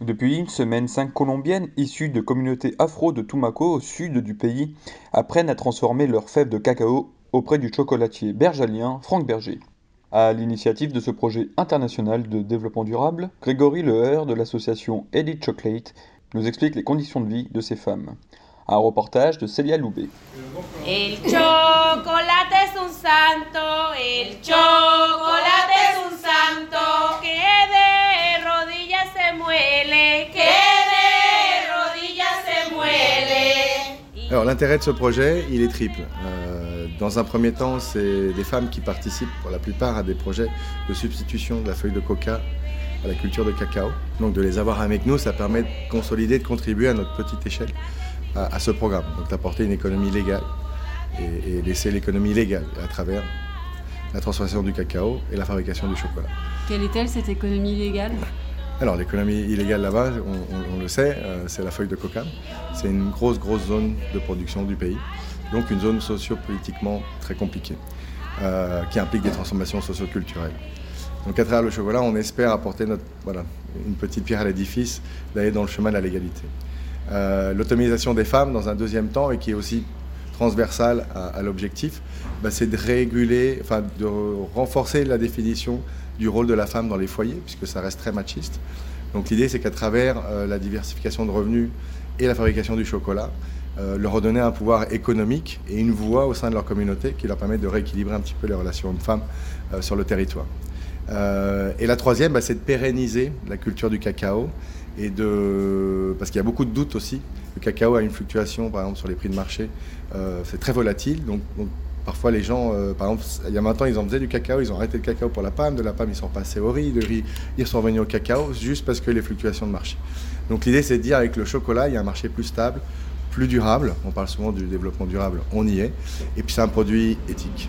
Depuis une semaine, cinq Colombiennes issues de communautés afro de Tumaco au sud du pays apprennent à transformer leurs fèves de cacao auprès du chocolatier bergalien Franck Berger. À l'initiative de ce projet international de développement durable, Grégory Leher de l'association Edit Chocolate nous explique les conditions de vie de ces femmes. Un reportage de Célia Loubet. Alors l'intérêt de ce projet, il est triple. Euh, dans un premier temps, c'est des femmes qui participent pour la plupart à des projets de substitution de la feuille de coca à la culture de cacao. Donc de les avoir avec nous, ça permet de consolider, de contribuer à notre petite échelle à, ce programme. Donc d'apporter une économie légale et, et laisser l'économie légale à travers la transformation du cacao et la fabrication du chocolat. Quelle est-elle cette économie légale? Alors l'économie illégale là-bas, on, le sait, euh, c'est la feuille de coca. C'est une grosse, grosse zone de production du pays. Donc une zone socio-politiquement très compliquée, euh, qui implique des transformations socio-culturelles. Donc à travers le chocolat, on espère apporter une petite pierre à l'édifice, d'aller dans le chemin de la légalité. Euh, des femmes, dans un deuxième temps, et qui est aussi transversale à, l'objectif, bah, c'est de réguler, enfin de renforcer la définition du rôle de la femme dans les foyers, puisque ça reste très machiste. Donc l'idée, c'est qu'à travers euh, la diversification de revenus et la fabrication du chocolat, euh, leur redonner un pouvoir économique et une voix au sein de leur communauté qui leur permettent de rééquilibrer un petit peu les relations hommes-femmes euh, sur le territoire. Et la troisième, bah, c'est de pérenniser la culture du cacao et de parce qu'il y a beaucoup de doutes aussi. Le cacao a une fluctuation, par exemple, sur les prix de marché. Euh, c'est très volatile, donc, parfois les gens, euh, par exemple, il y a maintenant ils en faisaient du cacao, ils ont arrêté le cacao pour la pomme, de la pomme ils sont passés au riz, de riz ils sont revenus au cacao, juste parce que les fluctuations de marché. Donc l'idée c'est de dire avec le chocolat, il y a un marché plus stable, plus durable. On parle souvent du développement durable, on y est. Et puis c'est un produit éthique.